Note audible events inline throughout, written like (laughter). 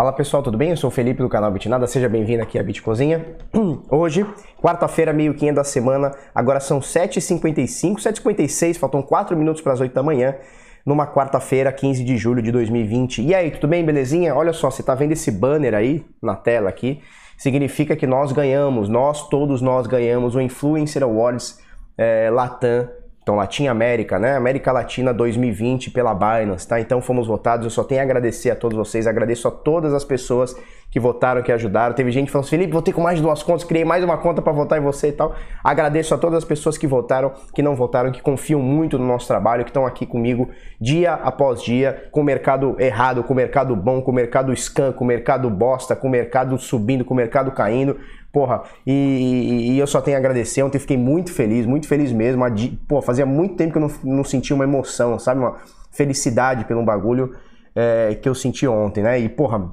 Fala pessoal, tudo bem? Eu sou o Felipe do canal Bitnada, seja bem-vindo aqui à Bitcozinha. (clears throat) Hoje, quarta-feira, meio quinha da semana, agora são 7h55, 7h56, faltam 4 minutos para as 8 da manhã, numa quarta-feira, 15 de julho de 2020. E aí, tudo bem, belezinha? Olha só, você tá vendo esse banner aí na tela aqui? Significa que nós ganhamos, nós, todos nós ganhamos o Influencer Awards é, Latam então, América, né? América Latina 2020 pela Binance, tá? Então fomos votados. Eu só tenho a agradecer a todos vocês, agradeço a todas as pessoas que votaram, que ajudaram. Teve gente falando assim, Felipe, votei com mais de duas contas, criei mais uma conta para votar em você e tal. Agradeço a todas as pessoas que votaram, que não votaram, que confiam muito no nosso trabalho, que estão aqui comigo dia após dia, com o mercado errado, com o mercado bom, com o mercado scam, com o mercado bosta, com o mercado subindo, com o mercado caindo. Porra, e, e, eu só tenho a agradecer. Ontem fiquei muito feliz, muito feliz mesmo. Pô, fazia muito tempo que eu não, não sentia uma emoção, sabe? Uma felicidade pelo bagulho é, que eu senti ontem, né? E, porra,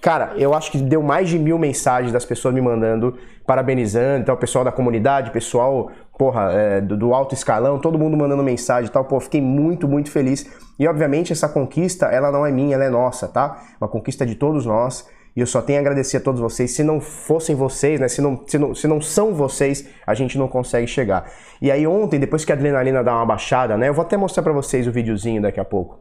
cara, eu acho que deu mais de mil mensagens das pessoas me mandando, parabenizando, então, o pessoal da comunidade, pessoal, porra, é, do, do, alto escalão, todo mundo mandando mensagem e tal. Pô, fiquei muito, muito feliz. E, obviamente, essa conquista, ela não é minha, ela é nossa, tá? Uma conquista de todos nós. E eu só tenho a agradecer a todos vocês. Se não fossem vocês, né? Se não, se não, se não são vocês, a gente não consegue chegar. E aí ontem, depois que a adrenalina dá uma baixada, né? Eu vou até mostrar para vocês o videozinho daqui a pouco.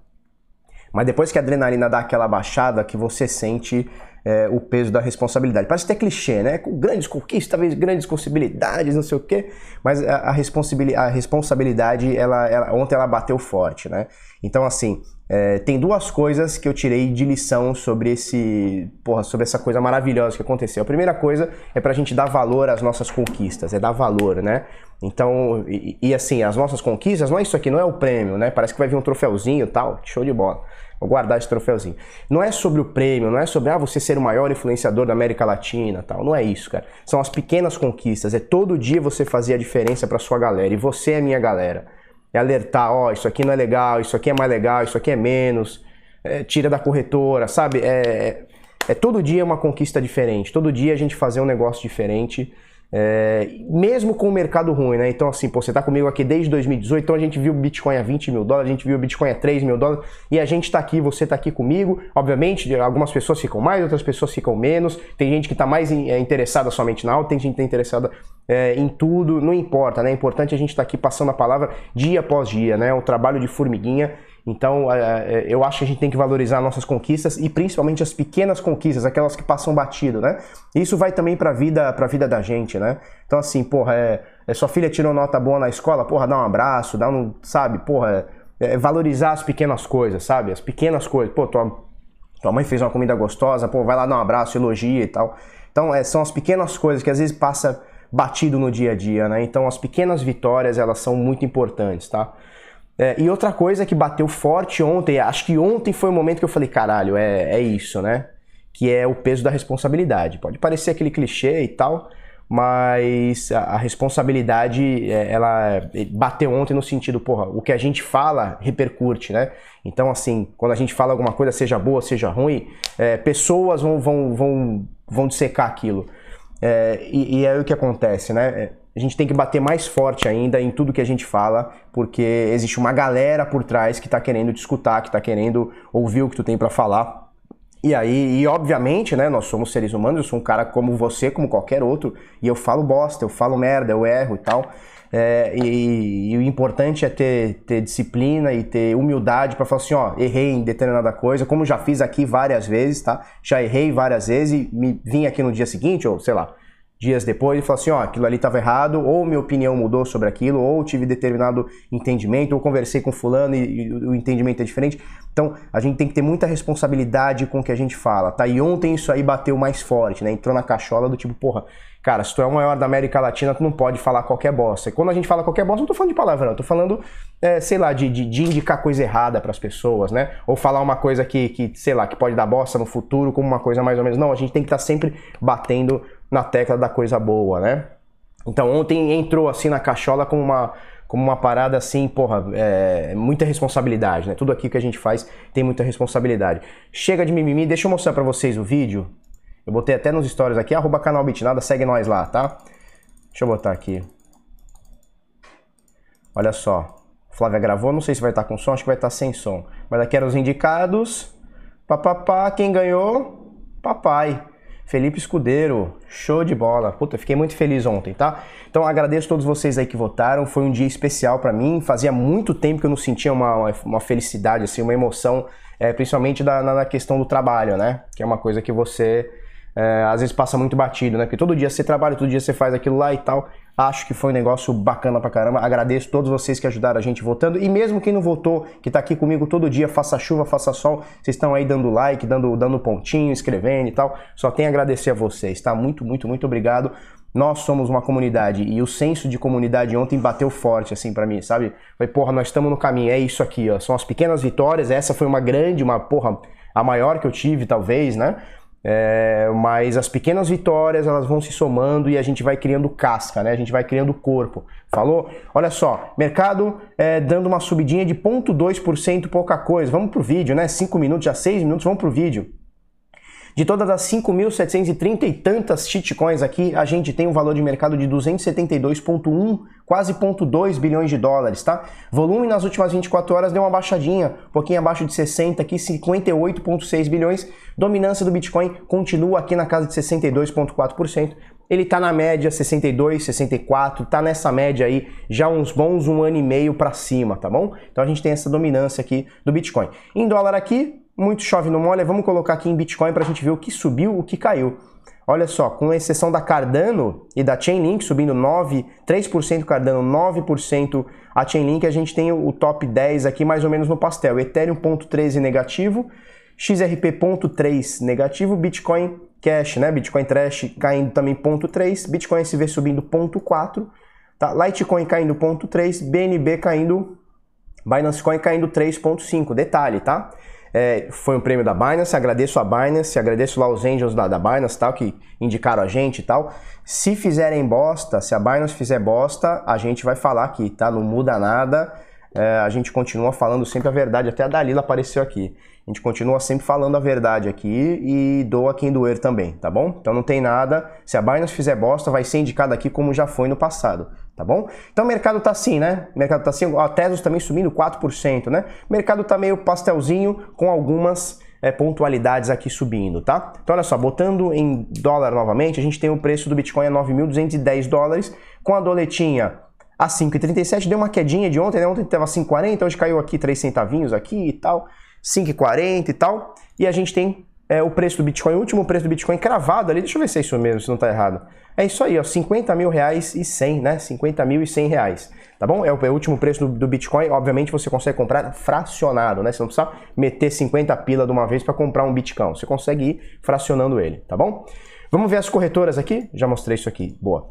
Mas depois que a adrenalina dá aquela baixada, que você sente é, o peso da responsabilidade. Parece até clichê, né? Com grandes conquistas, talvez grandes possibilidades, não sei o quê. Mas a, a responsabilidade, a responsabilidade ela, ela, ontem ela bateu forte, né? Então, assim, é, tem duas coisas que eu tirei de lição sobre esse, porra, sobre essa coisa maravilhosa que aconteceu. A primeira coisa é pra gente dar valor às nossas conquistas, é dar valor, né? Então, e, e assim, as nossas conquistas, não é isso aqui, não é o prêmio, né? Parece que vai vir um troféuzinho e tal, show de bola. Vou guardar esse troféuzinho. Não é sobre o prêmio, não é sobre ah, você ser o maior influenciador da América Latina, tal. Não é isso, cara. São as pequenas conquistas. É todo dia você fazer a diferença para sua galera e você é minha galera é alertar, ó, oh, isso aqui não é legal, isso aqui é mais legal, isso aqui é menos, é, tira da corretora, sabe? É, é, é todo dia uma conquista diferente, todo dia a gente fazer um negócio diferente é, mesmo com o mercado ruim, né? Então, assim, pô, você tá comigo aqui desde 2018, então a gente viu o Bitcoin a 20 mil dólares, a gente viu o Bitcoin a 3 mil dólares, e a gente tá aqui, você tá aqui comigo. Obviamente, algumas pessoas ficam mais, outras pessoas ficam menos. Tem gente que tá mais é, interessada somente na alta, tem gente que tá interessada é, em tudo, não importa, né? É importante a gente estar tá aqui passando a palavra dia após dia, né? O trabalho de formiguinha então, é, é, eu acho que a gente tem que valorizar nossas conquistas e principalmente as pequenas conquistas, aquelas que passam batido, né? Isso vai também para a vida, pra vida da gente, né? Então, assim, porra, é, é, sua filha tirou nota boa na escola, porra, dá um abraço, dá um, sabe, porra, é, é valorizar as pequenas coisas, sabe? As pequenas coisas. Pô, tua, tua mãe fez uma comida gostosa, pô, vai lá dar um abraço, elogia e tal. Então, é, são as pequenas coisas que às vezes passa batido no dia a dia, né? Então, as pequenas vitórias, elas são muito importantes, tá? É, e outra coisa que bateu forte ontem, acho que ontem foi o momento que eu falei, caralho, é, é isso, né? Que é o peso da responsabilidade. Pode parecer aquele clichê e tal, mas a, a responsabilidade, é, ela bateu ontem no sentido, porra, o que a gente fala repercute, né? Então, assim, quando a gente fala alguma coisa, seja boa, seja ruim, é, pessoas vão, vão, vão, vão dissecar aquilo. É, e, e, é o que acontece, né? A gente tem que bater mais forte ainda em tudo que a gente fala, porque existe uma galera por trás que está querendo te escutar, que está querendo ouvir o que tu tem para falar. E aí, e obviamente, né, nós somos seres humanos, eu sou um cara como você, como qualquer outro, e eu falo bosta, eu falo merda, eu erro e tal. É, e, e, o importante é ter, ter disciplina e ter humildade para falar assim, ó, errei em determinada coisa, como já fiz aqui várias vezes, tá? Já errei várias vezes e me vim aqui no dia seguinte, ou sei lá, dias depois e falar assim, ó, aquilo ali estava errado, ou minha opinião mudou sobre aquilo, ou tive determinado entendimento, ou conversei com fulano e, e, o entendimento é diferente. Então, a gente tem que ter muita responsabilidade com o que a gente fala, tá? E ontem isso aí bateu mais forte, né? Entrou na cachola do tipo, porra, cara, se tu é o maior da América Latina, tu não pode falar qualquer bosta. E quando a gente fala qualquer bosta, não tô falando de palavrão, tô falando, é, sei lá, de, de, de indicar coisa errada para as pessoas, né? Ou falar uma coisa que, que, sei lá, que pode dar bosta no futuro como uma coisa mais ou menos. Não, a gente tem que estar tá sempre batendo na tecla da coisa boa, né? Então ontem entrou assim na cachola como uma, como uma parada assim, porra, é, muita responsabilidade, né? Tudo aqui que a gente faz tem muita responsabilidade. Chega de mimimi, deixa eu mostrar para vocês o vídeo. Eu botei até nos stories aqui, arroba canal Bitnada, segue nós lá, tá? Deixa eu botar aqui. Olha só, Flávia gravou, não sei se vai estar com som, acho que vai estar sem som. Mas aqui eram os indicados. Papapá, quem ganhou? papai. Felipe Escudeiro, show de bola. Puta, fiquei muito feliz ontem, tá? Então agradeço a todos vocês aí que votaram. Foi um dia especial para mim. Fazia muito tempo que eu não sentia uma, uma felicidade, assim, uma emoção, é, principalmente da, na, na questão do trabalho, né? Que é uma coisa que você é, às vezes passa muito batido, né? Porque todo dia você trabalha, todo dia você faz aquilo lá e tal. Acho que foi um negócio bacana pra caramba. Agradeço todos vocês que ajudaram a gente votando. E mesmo quem não votou, que tá aqui comigo todo dia, faça chuva, faça sol, vocês estão aí dando like, dando, dando pontinho, escrevendo e tal. Só tenho a agradecer a vocês, tá? Muito, muito, muito obrigado. Nós somos uma comunidade e o senso de comunidade ontem bateu forte, assim, para mim, sabe? Falei, porra, nós estamos no caminho, é isso aqui, ó. São as pequenas vitórias. Essa foi uma grande, uma, porra, a maior que eu tive, talvez, né? É, mas as pequenas vitórias elas vão se somando e a gente vai criando casca, né? A gente vai criando corpo. Falou? Olha só, mercado é, dando uma subidinha de 0,2%, pouca coisa. Vamos pro vídeo, né? 5 minutos, já 6 minutos, vamos pro vídeo. De todas as 5.730 e tantas shitcoins aqui, a gente tem um valor de mercado de 272,1, quase 0,2 bilhões de dólares, tá? Volume nas últimas 24 horas deu uma baixadinha, um pouquinho abaixo de 60 aqui, 58,6 bilhões. Dominância do Bitcoin continua aqui na casa de 62,4%. Ele tá na média 62, 64, tá nessa média aí já uns bons um ano e meio para cima, tá bom? Então a gente tem essa dominância aqui do Bitcoin. Em dólar aqui, muito chove no molha, vamos colocar aqui em Bitcoin para a gente ver o que subiu, o que caiu. Olha só, com exceção da Cardano e da Chainlink subindo 9, 3% Cardano, 9% a Chainlink, a gente tem o top 10 aqui mais ou menos no pastel. Ethereum 0.13 negativo, XRP 0.3 negativo, Bitcoin Cash, né? Bitcoin Trash caindo também 0.3, Bitcoin SV subindo 0.4, tá? Litecoin caindo 0.3, BNB caindo, Binance Coin caindo 3.5. Detalhe, tá? É, foi um prêmio da Binance, agradeço a Binance, agradeço lá os angels da, da Binance tal, que indicaram a gente e tal. Se fizerem bosta, se a Binance fizer bosta, a gente vai falar aqui, tá? Não muda nada, é, a gente continua falando sempre a verdade, até a Dalila apareceu aqui. A gente continua sempre falando a verdade aqui e doa quem doer também, tá bom? Então não tem nada, se a Binance fizer bosta, vai ser indicado aqui como já foi no passado tá bom? Então o mercado tá assim, né? O mercado tá assim, a Tesos também subindo 4%, né? O mercado tá meio pastelzinho com algumas é, pontualidades aqui subindo, tá? Então olha só, botando em dólar novamente, a gente tem o preço do Bitcoin a 9.210 dólares, com a doletinha a 5,37, deu uma quedinha de ontem, né? Ontem tava 5,40, hoje caiu aqui 3 centavinhos aqui e tal, 5,40 e tal, e a gente tem é, o preço do Bitcoin, o último preço do Bitcoin cravado ali, deixa eu ver se é isso mesmo, se não tá errado. É isso aí, ó, 50 mil reais e 100, né? 50 mil e 100 reais, tá bom? É o, é o último preço do, do, Bitcoin. Obviamente você consegue comprar fracionado, né? Você não precisa meter 50 pila de uma vez para comprar um Bitcoin. Você consegue ir fracionando ele, tá bom? Vamos ver as corretoras aqui? Já mostrei isso aqui, boa.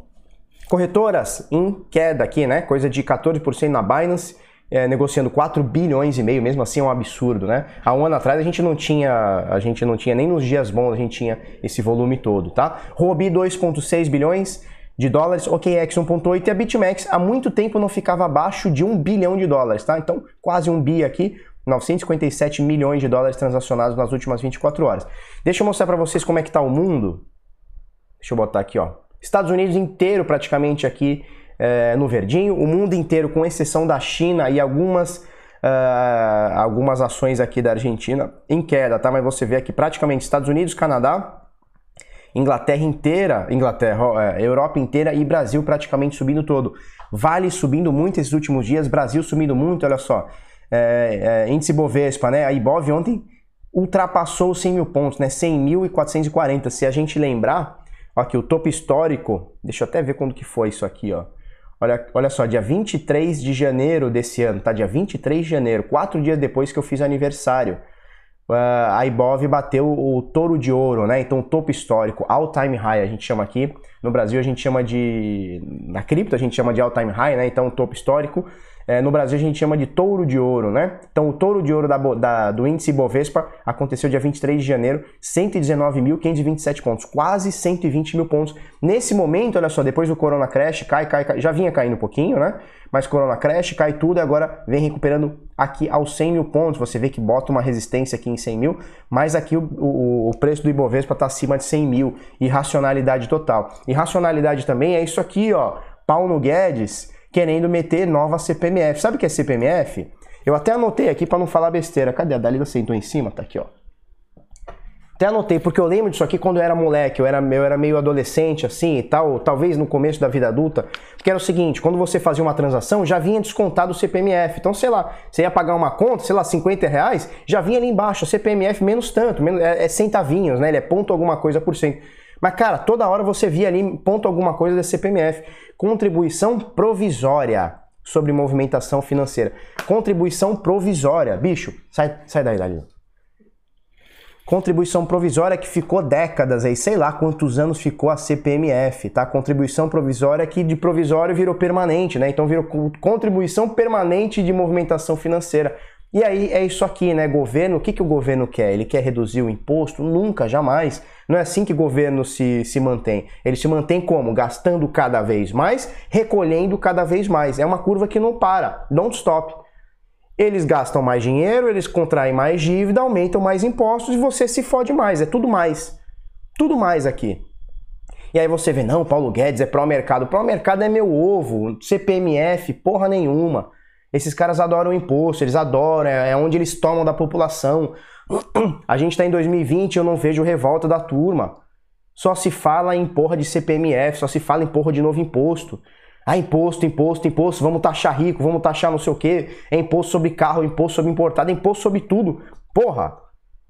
Corretoras em queda aqui, né? Coisa de 14% na Binance é, negociando 4 bilhões e meio, mesmo assim é um absurdo, né? Há um ano atrás a gente não tinha, a gente não tinha nem nos dias bons a gente tinha esse volume todo, tá? Robi 2.6 bilhões de dólares, OKEx 1.8 e a BitMEX há muito tempo não ficava abaixo de 1 bilhão de dólares, tá? Então, quase um bi aqui, 957 milhões de dólares transacionados nas últimas 24 horas. Deixa eu mostrar para vocês como é que tá o mundo. Deixa eu botar aqui, ó. Estados Unidos inteiro praticamente aqui é, no verdinho, o mundo inteiro, com exceção da China e algumas, uh, algumas ações aqui da Argentina, em queda, tá? Mas você vê aqui praticamente Estados Unidos, Canadá, Inglaterra inteira, Inglaterra, é, Europa inteira e Brasil praticamente subindo todo. Vale subindo muito esses últimos dias, Brasil subindo muito, olha só. É, é, índice Bovespa, né? A Ibov ontem ultrapassou os 100 mil pontos, né? 100.440. Se a gente lembrar, ó, aqui o topo histórico, deixa eu até ver quando que foi isso aqui, ó. Olha, olha só, dia 23 de janeiro desse ano, tá? Dia 23 de janeiro, quatro dias depois que eu fiz aniversário. Uh, a Ibov bateu o touro de ouro, né? Então, topo histórico, all time high, a gente chama aqui. No Brasil, a gente chama de. Na cripto, a gente chama de all time high, né? Então, topo histórico. É, no Brasil a gente chama de touro de ouro, né? Então o touro de ouro da, da, do índice Bovespa aconteceu dia 23 de janeiro, 119.527 pontos, quase 120 mil pontos. Nesse momento, olha só, depois do Corona Crash, cai, cai, cai, já vinha caindo um pouquinho, né? Mas Corona Crash, cai tudo e agora vem recuperando aqui aos 100 mil pontos. Você vê que bota uma resistência aqui em 100 mil, mas aqui o, o, o preço do Ibovespa está acima de 100 mil. Irracionalidade total. Irracionalidade também é isso aqui, ó. Paulo Guedes querendo meter nova CPMF. Sabe o que é CPMF? Eu até anotei aqui para não falar besteira. Cadê? A Dalila sentou em cima? Tá aqui, ó. Até anotei, porque eu lembro disso aqui quando eu era moleque, eu era, eu era meio adolescente assim e tal, talvez no começo da vida adulta, porque era o seguinte, quando você fazia uma transação, já vinha descontado o CPMF. Então, sei lá, você ia pagar uma conta, sei lá, 50 reais, já vinha ali embaixo, CPMF menos tanto, menos, é, é centavinhos, né? Ele é ponto alguma coisa por cento. Mas, cara, toda hora você via ali ponto alguma coisa da CPMF. Contribuição provisória sobre movimentação financeira. Contribuição provisória. Bicho, sai, sai daí, Dalila contribuição provisória que ficou décadas aí, sei lá quantos anos ficou a CPMF, tá? Contribuição provisória que de provisório virou permanente, né? Então virou contribuição permanente de movimentação financeira. E aí é isso aqui, né? Governo, o que, que o governo quer? Ele quer reduzir o imposto? Nunca, jamais. Não é assim que o governo se, se mantém. Ele se mantém como? Gastando cada vez mais, recolhendo cada vez mais. É uma curva que não para, don't stop. Eles gastam mais dinheiro, eles contraem mais dívida, aumentam mais impostos e você se fode mais. É tudo mais. Tudo mais aqui. E aí você vê, não, Paulo Guedes é pró-mercado. Pró-mercado é meu ovo, CPMF, porra nenhuma. Esses caras adoram imposto, eles adoram, é onde eles tomam da população. (clears throat) A gente está em 2020 eu não vejo revolta da turma. Só se fala em porra de CPMF, só se fala em porra de novo imposto. Ah, imposto, imposto, imposto, vamos taxar rico, vamos taxar não sei o quê, é imposto sobre carro, imposto sobre importado, é imposto sobre tudo. Porra,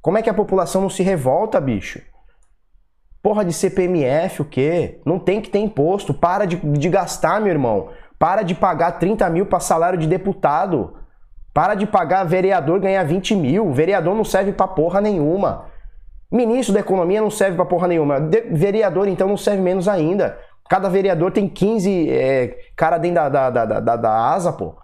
como é que a população não se revolta, bicho? Porra de CPMF, o quê? Não tem que ter imposto. Para de, de gastar, meu irmão. Para de pagar 30 mil para salário de deputado. Para de pagar vereador ganhar 20 mil. Vereador não serve pra porra nenhuma. Ministro da Economia não serve pra porra nenhuma. De vereador, então, não serve menos ainda. Cada vereador tem 15 é, cara dentro da, da, da, da, da asa, pô.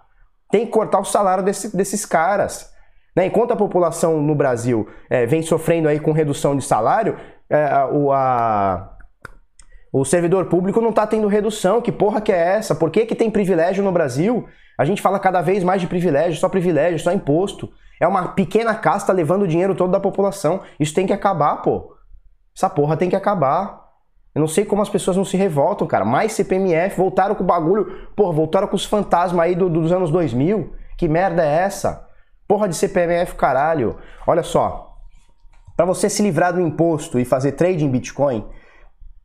Tem que cortar o salário desse, desses caras. Né? Enquanto a população no Brasil é, vem sofrendo aí com redução de salário, é, o, a, o servidor público não está tendo redução. Que porra que é essa? Por que, que tem privilégio no Brasil? A gente fala cada vez mais de privilégio, só privilégio, só imposto. É uma pequena casta levando o dinheiro todo da população. Isso tem que acabar, pô. Essa porra tem que acabar. Eu não sei como as pessoas não se revoltam, cara. Mais CPMF, voltaram com o bagulho. Porra, voltaram com os fantasmas aí do, dos anos 2000. Que merda é essa? Porra de CPMF, caralho. Olha só. Para você se livrar do imposto e fazer trade em Bitcoin,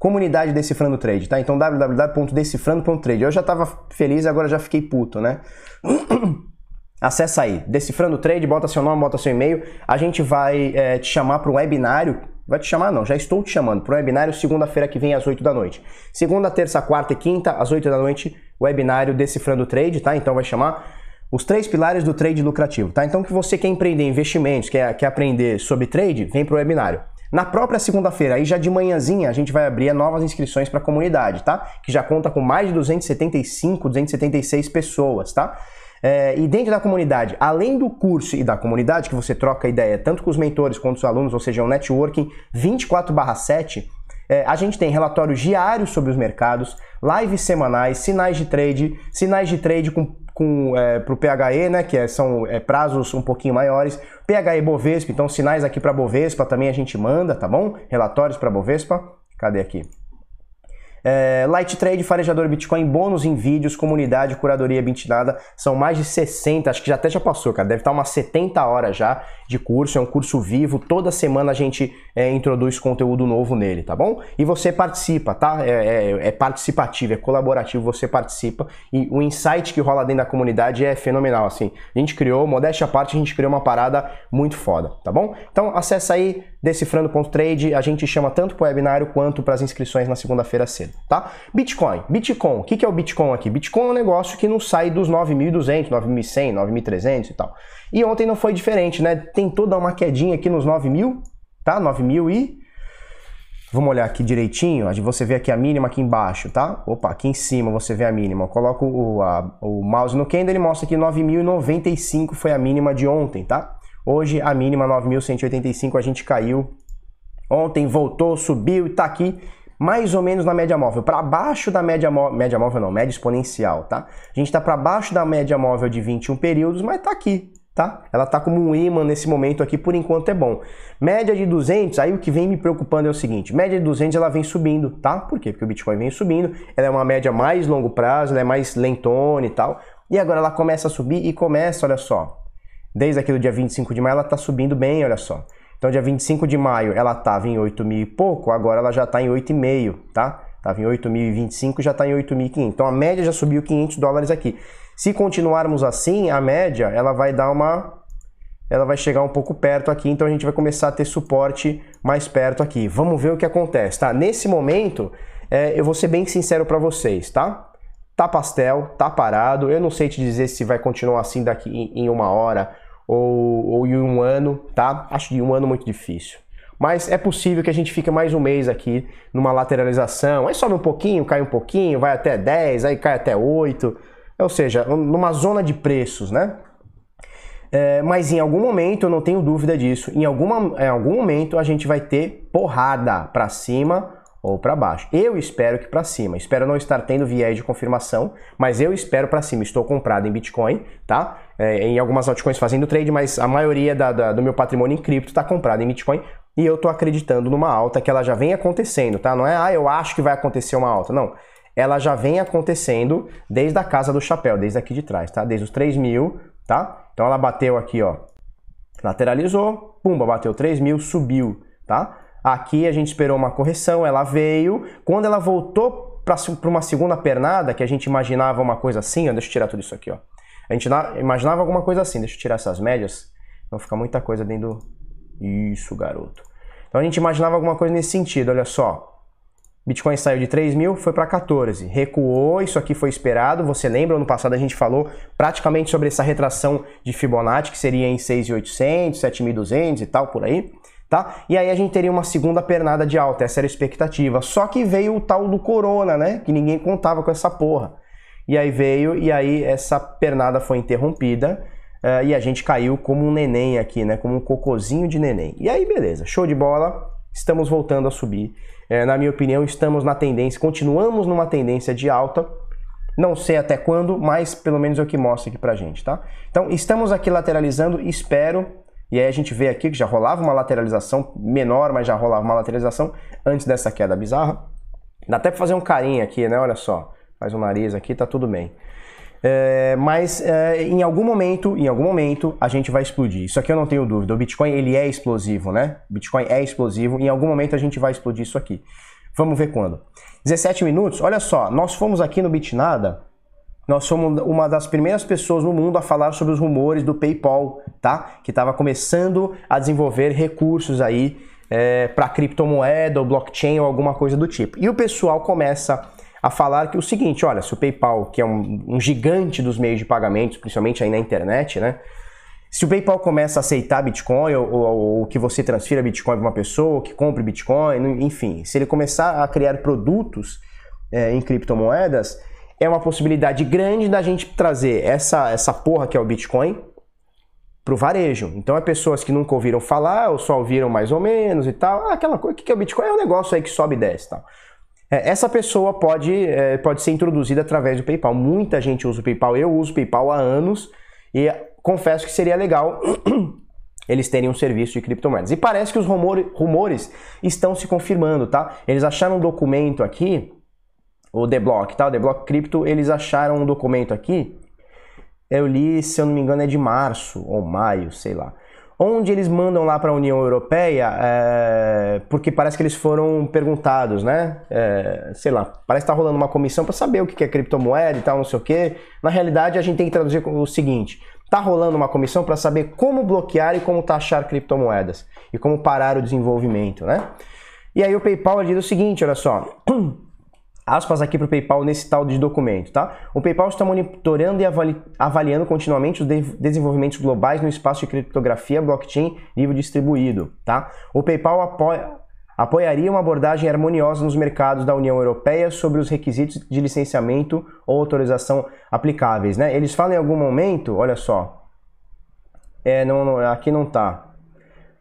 comunidade Decifrando Trade, tá? Então www.decifrando.trade. Eu já tava feliz, agora já fiquei puto, né? (clears throat) Acessa aí, Decifrando Trade, bota seu nome, bota seu e-mail. A gente vai é, te chamar para um webinário Vai te chamar? Não, já estou te chamando para o webinário segunda-feira que vem às 8 da noite. Segunda, terça, quarta e quinta, às 8 da noite, webinário Decifrando Trade, tá? Então vai chamar os três pilares do trade lucrativo, tá? Então que você quer empreender investimentos, quer, quer aprender sobre trade, vem para o webinário. Na própria segunda-feira, aí já de manhãzinha, a gente vai abrir novas inscrições para a comunidade, tá? Que já conta com mais de 275, 276 pessoas, tá? É, e dentro da comunidade, além do curso e da comunidade, que você troca ideia tanto com os mentores quanto os alunos, ou seja, um networking 24/7, é, a gente tem relatórios diários sobre os mercados, lives semanais, sinais de trade, sinais de trade com, com é, para o PHE, né, que é, são é, prazos um pouquinho maiores, PHE Bovespa, então sinais aqui para Bovespa também a gente manda, tá bom? Relatórios para Bovespa, cadê aqui? É, Light Trade, farejador Bitcoin, bônus em vídeos, comunidade, curadoria Bitnada, são mais de 60, acho que já até já passou, cara, deve estar umas 70 horas já de curso, é um curso vivo, toda semana a gente é, introduz conteúdo novo nele, tá bom? E você participa, tá? É, é, é, participativo, é colaborativo, você participa e o insight que rola dentro da comunidade é fenomenal, assim, a gente criou, modéstia à parte, a gente criou uma parada muito foda, tá bom? Então acessa aí decifrando.trade, a gente chama tanto para o webinário quanto para as inscrições na segunda-feira cedo, tá? Bitcoin. Bitcoin. O que é o Bitcoin aqui? Bitcoin é um negócio que não sai dos 9.200, 9.100, 9.300 e tal. E ontem não foi diferente, né? Tem toda uma quedinha aqui nos 9.000, tá? 9.000 e... Vamos olhar aqui direitinho, você vê aqui a mínima aqui embaixo, tá? Opa, aqui em cima você vê a mínima. Eu coloco o, a, o mouse no candle, ele mostra que 9.095 foi a mínima de ontem, tá? Hoje a mínima 9.185 a gente caiu. Ontem voltou, subiu e está aqui mais ou menos na média móvel, para baixo da média móvel, média móvel não, média exponencial, tá? A gente está para baixo da média móvel de 21 períodos, mas está aqui, tá? Ela está como um imã nesse momento aqui, por enquanto é bom. Média de 200, aí o que vem me preocupando é o seguinte, média de 200 ela vem subindo, tá? Por quê? Porque o Bitcoin vem subindo, ela é uma média mais longo prazo, ela é mais lentona e tal, e agora ela começa a subir e começa, olha só, Desde aqui do dia 25 de maio ela está subindo bem, olha só. Então, dia 25 de maio ela estava em 8 mil e pouco, agora ela já está em 8,5, tá? Estava em 8.025, já está em 8.500. Então a média já subiu 500 dólares aqui. Se continuarmos assim, a média ela vai dar uma ela vai chegar um pouco perto aqui, então a gente vai começar a ter suporte mais perto aqui. Vamos ver o que acontece, tá? Nesse momento, é, eu vou ser bem sincero para vocês, tá? Tá pastel, tá parado. Eu não sei te dizer se vai continuar assim daqui em uma hora ou, ou em um ano, tá? Acho que um ano muito difícil. Mas é possível que a gente fique mais um mês aqui numa lateralização. Aí sobe um pouquinho, cai um pouquinho, vai até 10, aí cai até 8. Ou seja, numa zona de preços, né? É, mas em algum momento, eu não tenho dúvida disso, em, alguma, em algum momento a gente vai ter porrada para cima ou para baixo. Eu espero que para cima. Espero não estar tendo viés de confirmação, mas eu espero para cima. Estou comprado em Bitcoin, tá? É, em algumas altcoins fazendo trade, mas a maioria da, da, do meu patrimônio em cripto está comprado em Bitcoin e eu estou acreditando numa alta que ela já vem acontecendo, tá? Não é, ah, eu acho que vai acontecer uma alta. Não. Ela já vem acontecendo desde a casa do chapéu, desde aqui de trás, tá? Desde os 3 mil, tá? Então ela bateu aqui, ó, lateralizou, pumba, bateu 3 mil, subiu, tá? Aqui a gente esperou uma correção, ela veio. Quando ela voltou para uma segunda pernada, que a gente imaginava uma coisa assim, ó, deixa eu tirar tudo isso aqui, ó. A gente imaginava alguma coisa assim, deixa eu tirar essas médias, não fica muita coisa dentro do... Isso, garoto. Então a gente imaginava alguma coisa nesse sentido, olha só. Bitcoin saiu de 3 mil, foi para 14, recuou, isso aqui foi esperado. Você lembra, ano passado a gente falou praticamente sobre essa retração de Fibonacci, que seria em 6.800, 7.200 e tal, por aí tá? E aí a gente teria uma segunda pernada de alta, essa era a expectativa. Só que veio o tal do corona, né? Que ninguém contava com essa porra. E aí veio, e aí essa pernada foi interrompida. Uh, e a gente caiu como um neném aqui, né? Como um cocozinho de neném. E aí, beleza, show de bola, estamos voltando a subir. É, na minha opinião, estamos na tendência, continuamos numa tendência de alta. Não sei até quando, mas pelo menos é o que mostra aqui pra gente, tá? Então, estamos aqui lateralizando, espero e aí a gente vê aqui que já rolava uma lateralização menor, mas já rolava uma lateralização antes dessa queda bizarra. Dá até pra fazer um carinho aqui, né? Olha só. Faz o nariz aqui, tá tudo bem. É, mas é, em algum momento, em algum momento, a gente vai explodir. Isso aqui eu não tenho dúvida. O Bitcoin ele é explosivo, né? Bitcoin é explosivo. Em algum momento a gente vai explodir isso aqui. Vamos ver quando. 17 minutos. Olha só, nós fomos aqui no Bitnada nós somos uma das primeiras pessoas no mundo a falar sobre os rumores do PayPal, tá? Que estava começando a desenvolver recursos aí é, para criptomoeda ou blockchain ou alguma coisa do tipo. E o pessoal começa a falar que o seguinte, olha, se o PayPal, que é um, um gigante dos meios de pagamentos, principalmente aí na internet, né? Se o PayPal começa a aceitar Bitcoin ou, ou, ou que você transfira Bitcoin para uma pessoa, que compre Bitcoin, enfim, se ele começar a criar produtos é, em criptomoedas, é uma possibilidade grande da gente trazer essa, essa porra que é o Bitcoin pro varejo. Então é pessoas que nunca ouviram falar, ou só ouviram mais ou menos e tal. Ah, aquela coisa, o que é o Bitcoin? É um negócio aí que sobe e desce e tal. É, essa pessoa pode, é, pode ser introduzida através do PayPal. Muita gente usa o PayPal, eu uso o PayPal há anos e confesso que seria legal (clears throat) eles terem um serviço de criptomoedas. E parece que os rumores, rumores estão se confirmando, tá? Eles acharam um documento aqui o The Block, tá? O The Block Crypto, eles acharam um documento aqui, eu li, se eu não me engano, é de março ou maio, sei lá, onde eles mandam lá para a União Europeia, é, porque parece que eles foram perguntados, né? É, sei lá, parece que tá rolando uma comissão para saber o que é criptomoeda e tal, não sei o que. Na realidade, a gente tem que traduzir o seguinte: tá rolando uma comissão para saber como bloquear e como taxar criptomoedas e como parar o desenvolvimento, né? E aí o PayPal diz o seguinte, olha só. (clears throat) aspas aqui para o PayPal nesse tal de documento, tá? O PayPal está monitorando e avali avaliando continuamente os de desenvolvimentos globais no espaço de criptografia blockchain nível distribuído, tá? O PayPal apoia, apoiaria uma abordagem harmoniosa nos mercados da União Europeia sobre os requisitos de licenciamento ou autorização aplicáveis, né? Eles falam em algum momento, olha só, é, não aqui não tá,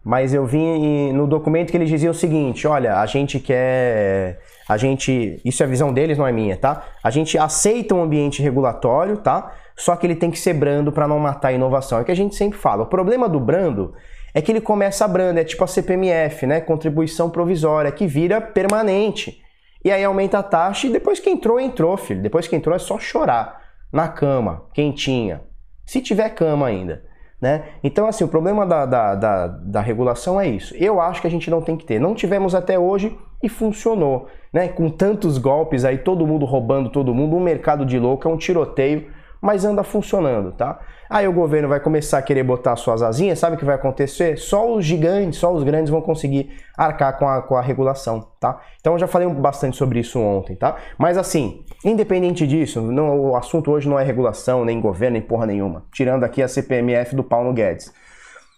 mas eu vi no documento que eles diziam o seguinte: olha, a gente quer. A gente. Isso é a visão deles, não é minha, tá? A gente aceita um ambiente regulatório, tá? Só que ele tem que ser brando para não matar a inovação. É o que a gente sempre fala. O problema do brando é que ele começa brando, é tipo a CPMF, né? Contribuição provisória, que vira permanente. E aí aumenta a taxa e depois que entrou, entrou, filho. Depois que entrou é só chorar. Na cama, quentinha. Se tiver cama ainda Né? Então, assim, o problema da, da, da, da, regulação é isso. Eu acho que a gente não tem que ter. Não tivemos até hoje e funcionou. Né? Com tantos golpes aí, todo mundo roubando todo mundo, um mercado de louco, é um tiroteio, mas anda funcionando, tá? Aí o governo vai começar a querer botar suas asinhas, sabe o que vai acontecer? Só os gigantes, só os grandes vão conseguir arcar com a, com a regulação, tá? Então eu já falei bastante sobre isso ontem, tá? Mas assim, independente disso, não, o assunto hoje não é regulação, nem governo, nem porra nenhuma. Tirando aqui a CPMF do Paulo Guedes.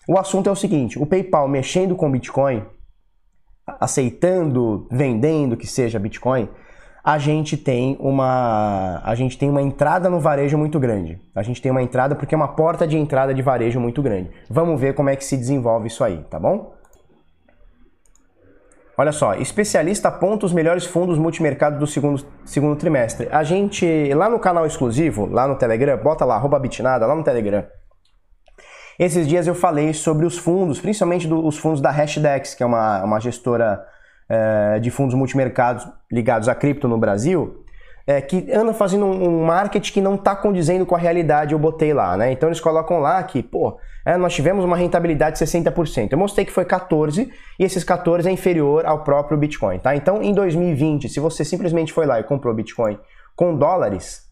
O assunto é o seguinte: o PayPal mexendo com Bitcoin, aceitando, vendendo que seja Bitcoin, a gente tem uma a gente tem uma entrada no varejo muito grande. A gente tem uma entrada porque é uma porta de entrada de varejo muito grande. Vamos ver como é que se desenvolve isso aí, tá bom? Olha só, especialista aponta os melhores fundos multimercado do segundo, segundo trimestre. A gente, lá no canal exclusivo, lá no Telegram, bota lá, arroba bitnada, lá no Telegram. Esses dias eu falei sobre os fundos, principalmente do, os fundos da Hashdex, que é uma, uma gestora é, de fundos multimercados ligados a cripto no Brasil, é, que anda fazendo um, um marketing que não está condizendo com a realidade, eu botei lá, né? Então eles colocam lá que, pô, é, nós tivemos uma rentabilidade de 60%. Eu mostrei que foi 14% e esses 14% é inferior ao próprio Bitcoin, tá? Então em 2020, se você simplesmente foi lá e comprou Bitcoin com dólares,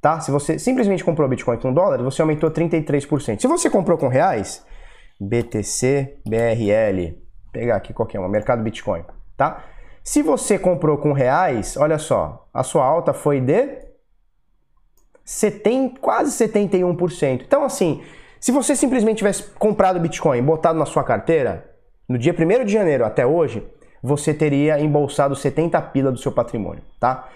tá? Se você simplesmente comprou Bitcoin com dólares, você aumentou 33%. Se você comprou com reais, BTC, BRL, pegar aqui qualquer uma, mercado Bitcoin, tá? Se você comprou com reais, olha só, a sua alta foi de 70, quase 71%. Então, assim, se você simplesmente tivesse comprado Bitcoin, botado na sua carteira, no dia 1 de janeiro até hoje, você teria embolsado 70 pila do seu patrimônio, tá?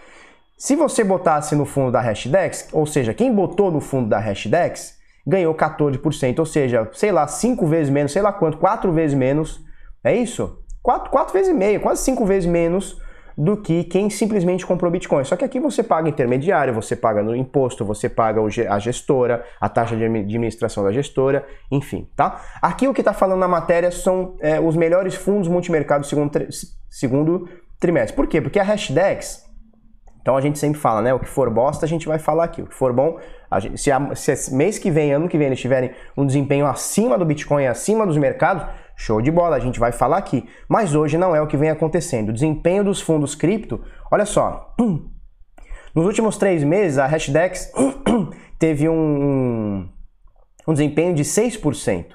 Se você botasse no fundo da Hashdex, ou seja, quem botou no fundo da Hashdex, ganhou 14%, ou seja, sei lá, 5 vezes menos, sei lá quanto, 4 vezes menos é isso? Quatro, quatro vezes e meio, quase cinco vezes menos do que quem simplesmente comprou Bitcoin. Só que aqui você paga intermediário, você paga no imposto, você paga a gestora, a taxa de administração da gestora, enfim, tá? Aqui o que está falando na matéria são é, os melhores fundos multimercado segundo, segundo trimestre. Por quê? Porque a Hashdex, então a gente sempre fala, né? O que for bosta, a gente vai falar aqui. O que for bom, gente, se, a, se mês que vem, ano que vem, eles tiverem um desempenho acima do Bitcoin, acima dos mercados, Show de bola, a gente vai falar aqui. Mas hoje não é o que vem acontecendo. O desempenho dos fundos cripto, olha só. Nos últimos três meses, a Hashdex (clears throat) teve um, um desempenho de 6%.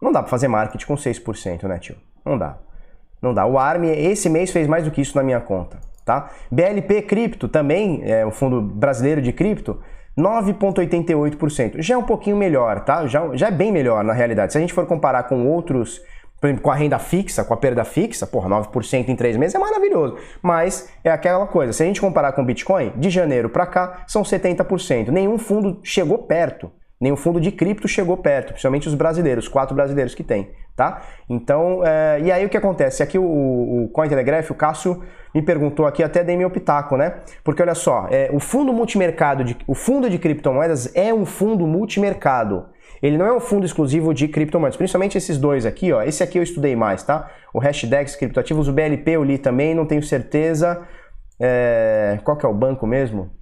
Não dá para fazer marketing com 6%, né, tio? Não dá. Não dá. O ARM, esse mês, fez mais do que isso na minha conta, tá? BLP Cripto, também, é o fundo brasileiro de cripto, 9,88%. Já é um pouquinho melhor, tá? Já, já é bem melhor na realidade. Se a gente for comparar com outros, por exemplo, com a renda fixa, com a perda fixa, porra, 9% em 3 meses é maravilhoso. Mas é aquela coisa, se a gente comparar com o Bitcoin, de janeiro para cá são 70%. Nenhum fundo chegou perto. Nenhum fundo de cripto chegou perto, principalmente os brasileiros, quatro brasileiros que tem, tá? Então, é, e aí o que acontece? Aqui o, o Cointelegraph, o Cássio me perguntou aqui, até dei meu pitaco, né? Porque olha só, é, o fundo multimercado, de, o fundo de criptomoedas é um fundo multimercado. Ele não é um fundo exclusivo de criptomoedas, principalmente esses dois aqui, ó. Esse aqui eu estudei mais, tá? O Hashdex Criptoativos, o BLP eu li também, não tenho certeza. É, qual que é o banco mesmo?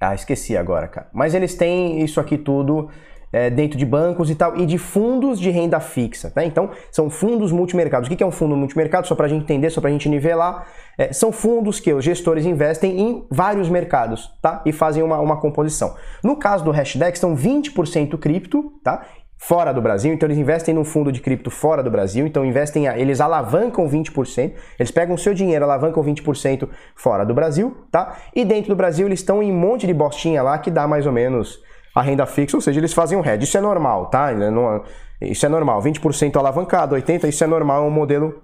Ah, esqueci agora, cara. Mas eles têm isso aqui tudo é, dentro de bancos e tal, e de fundos de renda fixa. Né? Então, são fundos multimercados. O que é um fundo multimercado? Só para a gente entender, só para a gente nivelar. É, são fundos que os gestores investem em vários mercados tá? e fazem uma, uma composição. No caso do Hashdex, são 20% cripto tá? Fora do Brasil, então eles investem num fundo de cripto fora do Brasil, então investem, eles alavancam 20%, eles pegam o seu dinheiro, alavancam 20% fora do Brasil, tá? E dentro do Brasil eles estão em um monte de bostinha lá que dá mais ou menos a renda fixa, ou seja, eles fazem um hedge. Isso é normal, tá? Isso é normal, 20% alavancado, 80%, isso é normal, é um modelo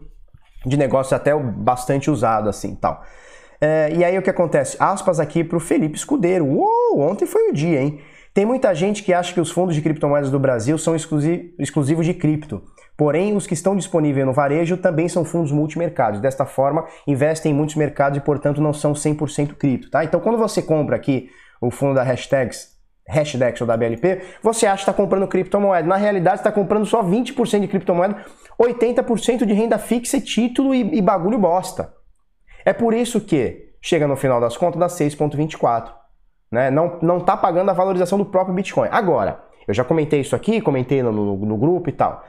de negócio até bastante usado assim, tal. É, e aí o que acontece? Aspas aqui para o Felipe Escudeiro. Uou, ontem foi o dia, hein? Tem muita gente que acha que os fundos de criptomoedas do Brasil são exclusivos de cripto. Porém, os que estão disponíveis no varejo também são fundos multimercados. Desta forma, investem em muitos mercados e, portanto, não são 100% cripto. Tá? Então, quando você compra aqui o fundo da hashtags, Hashdex ou da BLP, você acha que está comprando criptomoeda. Na realidade, está comprando só 20% de criptomoeda, 80% de renda fixa título e, e bagulho bosta. É por isso que chega no final das contas dá 6,24. Né? Não, não tá pagando a valorização do próprio Bitcoin. Agora, eu já comentei isso aqui, comentei no, no, no grupo e tal.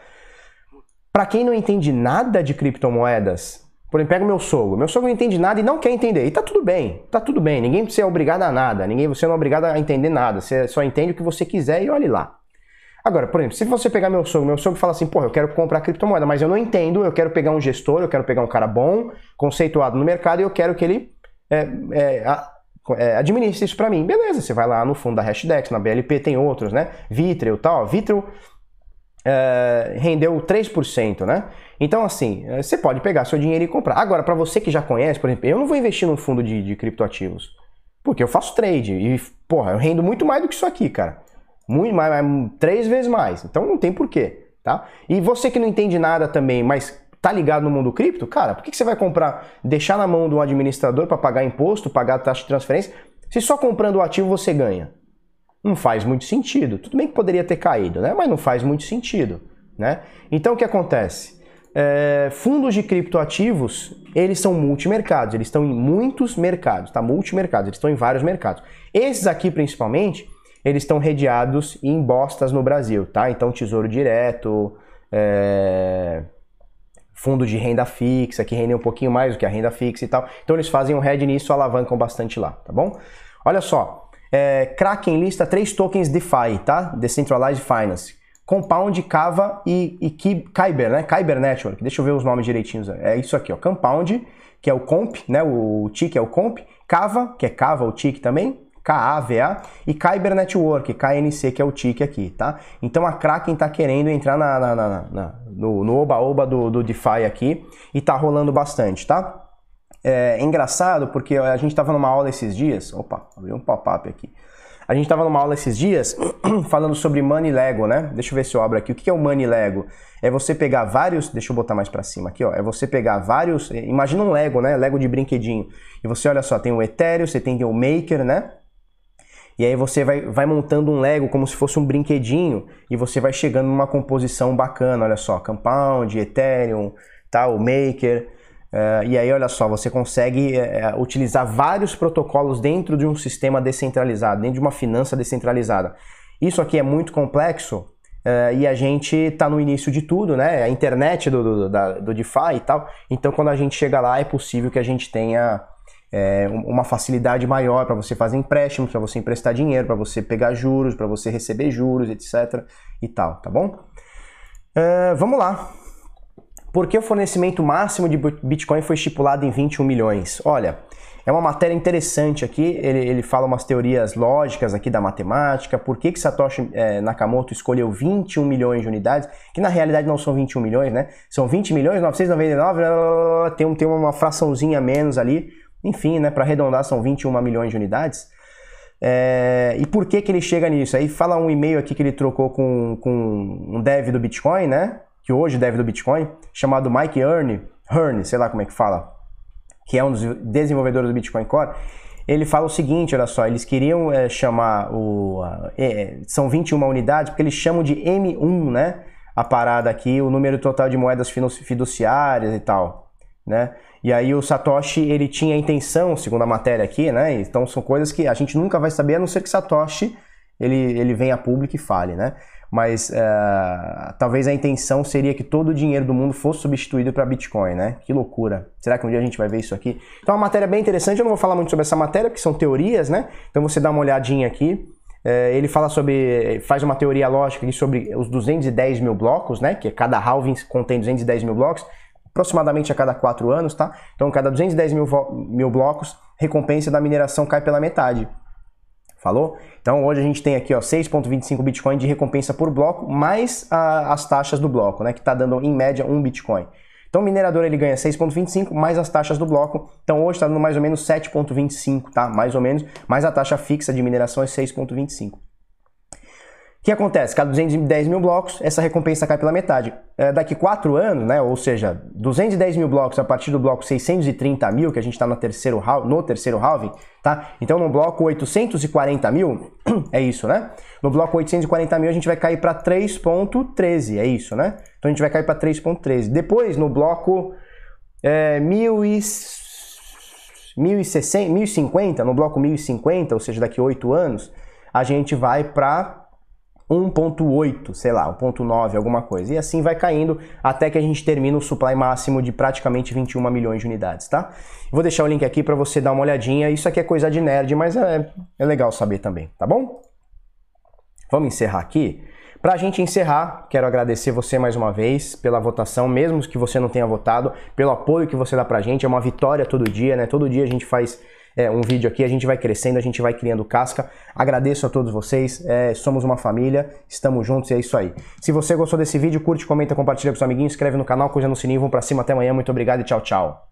Para quem não entende nada de criptomoedas, por exemplo, pega meu sogro. Meu sogro não entende nada e não quer entender. E tá tudo bem, tá tudo bem. Ninguém precisa ser obrigado a nada. Ninguém, você não é obrigado a entender nada. Você só entende o que você quiser e olhe lá. Agora, por exemplo, se você pegar meu sogro, meu sogro fala assim, pô, eu quero comprar criptomoeda, mas eu não entendo, eu quero pegar um gestor, eu quero pegar um cara bom, conceituado no mercado e eu quero que ele é, é, é, administre isso para mim. Beleza, você vai lá no fundo da Hashdex, na BLP tem outros, né? Vitreo tal. Vitreo é, rendeu 3%, né? Então, assim, é, você pode pegar seu dinheiro e comprar. Agora, para você que já conhece, por exemplo, eu não vou investir num fundo de, de criptoativos, porque eu faço trade e, porra, eu rendo muito mais do que isso aqui, cara. Muito mais três vezes mais. Então não tem porquê, tá? E você que não entende nada também, mas tá ligado no mundo cripto, cara, por que, que você vai comprar, deixar na mão de um administrador para pagar imposto, pagar taxa de transferência, se só comprando o ativo você ganha? Não faz muito sentido. Tudo bem que poderia ter caído, né? Mas não faz muito sentido, né? Então o que acontece? É, fundos de criptoativos, eles são multimercados, eles estão em muitos mercados, tá? Multimercados, eles estão em vários mercados. Esses aqui, principalmente, eles estão redeados em bostas no Brasil, tá? Então, Tesouro Direto, é... fundo de renda fixa, que rendem um pouquinho mais do que a renda fixa e tal. Então, eles fazem um head nisso, alavancam bastante lá, tá bom? Olha só, é... Kraken lista três tokens DeFi, tá? Decentralized Finance. Compound, Kava e, e Kyber, né? Kyber Network. Deixa eu ver os nomes direitinhos. É isso aqui, ó. Compound, que é o Comp, né? O TIC é o Comp. Kava, que é Kava, o TIC também. KAVA e Kyber Network, KNC, que é o TIC aqui, tá? Então a Kraken está querendo entrar na, na, na, na no oba-oba do, do DeFi aqui e tá rolando bastante, tá? É, é engraçado porque a gente estava numa aula esses dias, opa, abriu um pop-up aqui. A gente estava numa aula esses dias (clears throat) falando sobre Money Lego, né? Deixa eu ver se eu abro aqui. O que é o Money Lego? É você pegar vários, deixa eu botar mais para cima aqui, ó. É você pegar vários, imagina um Lego, né? Lego de brinquedinho. E você olha só, tem o Ethereum, você tem o Maker, né? E aí você vai, vai montando um Lego como se fosse um brinquedinho e você vai chegando numa composição bacana, olha só, Compound, Ethereum, tal, Maker. Uh, e aí, olha só, você consegue uh, utilizar vários protocolos dentro de um sistema descentralizado, dentro de uma finança descentralizada. Isso aqui é muito complexo uh, e a gente está no início de tudo, né? A internet do, do, da, do DeFi e tal. Então, quando a gente chega lá, é possível que a gente tenha é, uma facilidade maior para você fazer empréstimos, para você emprestar dinheiro, para você pegar juros, para você receber juros, etc. e tal, tá bom? É, vamos lá. Por que o fornecimento máximo de Bitcoin foi estipulado em 21 milhões? Olha, é uma matéria interessante aqui, ele, ele fala umas teorias lógicas aqui da matemática, por que, que Satoshi é, Nakamoto escolheu 21 milhões de unidades, que na realidade não são 21 milhões, né? São 20 milhões, 999, tem, tem uma fraçãozinha menos ali, enfim, né, para arredondar são 21 milhões de unidades. É, e por que, que ele chega nisso? Aí fala um e-mail aqui que ele trocou com, com um dev do Bitcoin, né? Que hoje dev do Bitcoin, chamado Mike Earn, Hearn, sei lá como é que fala, que é um dos desenvolvedores do Bitcoin Core. Ele fala o seguinte, olha só, eles queriam é, chamar o... É, são 21 unidades, porque eles chamam de M1, né? A parada aqui, o número total de moedas fiduciárias e tal, né? E aí o Satoshi, ele tinha a intenção, segundo a matéria aqui, né? Então são coisas que a gente nunca vai saber, a não ser que Satoshi ele, ele venha a público e fale, né? Mas uh, talvez a intenção seria que todo o dinheiro do mundo fosse substituído para Bitcoin, né? Que loucura. Será que um dia a gente vai ver isso aqui? Então é uma matéria bem interessante, eu não vou falar muito sobre essa matéria, porque são teorias, né? Então você dá uma olhadinha aqui. Uh, ele fala sobre, faz uma teoria lógica aqui sobre os 210 mil blocos, né? Que cada halving contém 210 mil blocos aproximadamente a cada 4 anos, tá? Então, cada 210 mil, mil blocos, recompensa da mineração cai pela metade. Falou? Então, hoje a gente tem aqui 6,25 Bitcoin de recompensa por bloco, mais a, as taxas do bloco, né? Que está dando, em média, 1 Bitcoin. Então, o minerador ele ganha 6,25 mais as taxas do bloco. Então, hoje está dando mais ou menos 7,25, tá? Mais ou menos. Mais a taxa fixa de mineração é 6,25. O que acontece? Cada 210 mil blocos, essa recompensa cai pela metade. É, daqui 4 anos, né, ou seja, 210 mil blocos a partir do bloco 630 mil, que a gente está no terceiro, no terceiro halving, tá? Então no bloco 840 mil, (clears throat) é isso, né? No bloco 840 mil a gente vai cair para 3.13, é isso, né? Então a gente vai cair para 3.13. Depois, no bloco é, mil e... 1060, 1050, no bloco 1050, ou seja, daqui a 8 anos, a gente vai para 1.8, sei lá, 1.9, alguma coisa. E assim vai caindo até que a gente termina o supply máximo de praticamente 21 milhões de unidades, tá? Vou deixar o link aqui para você dar uma olhadinha. Isso aqui é coisa de nerd, mas é, é legal saber também, tá bom? Vamos encerrar aqui. Para a gente encerrar, quero agradecer você mais uma vez pela votação, mesmo que você não tenha votado, pelo apoio que você dá para a gente. É uma vitória todo dia, né? Todo dia a gente faz é, um vídeo aqui, a gente vai crescendo, a gente vai criando casca. Agradeço a todos vocês, é, somos uma família, estamos juntos e é isso aí. Se você gostou desse vídeo, curte, comenta, compartilha com seus amiguinhos, inscreve no canal, coisa no sininho, vamos pra cima, até amanhã, muito obrigado e tchau, tchau.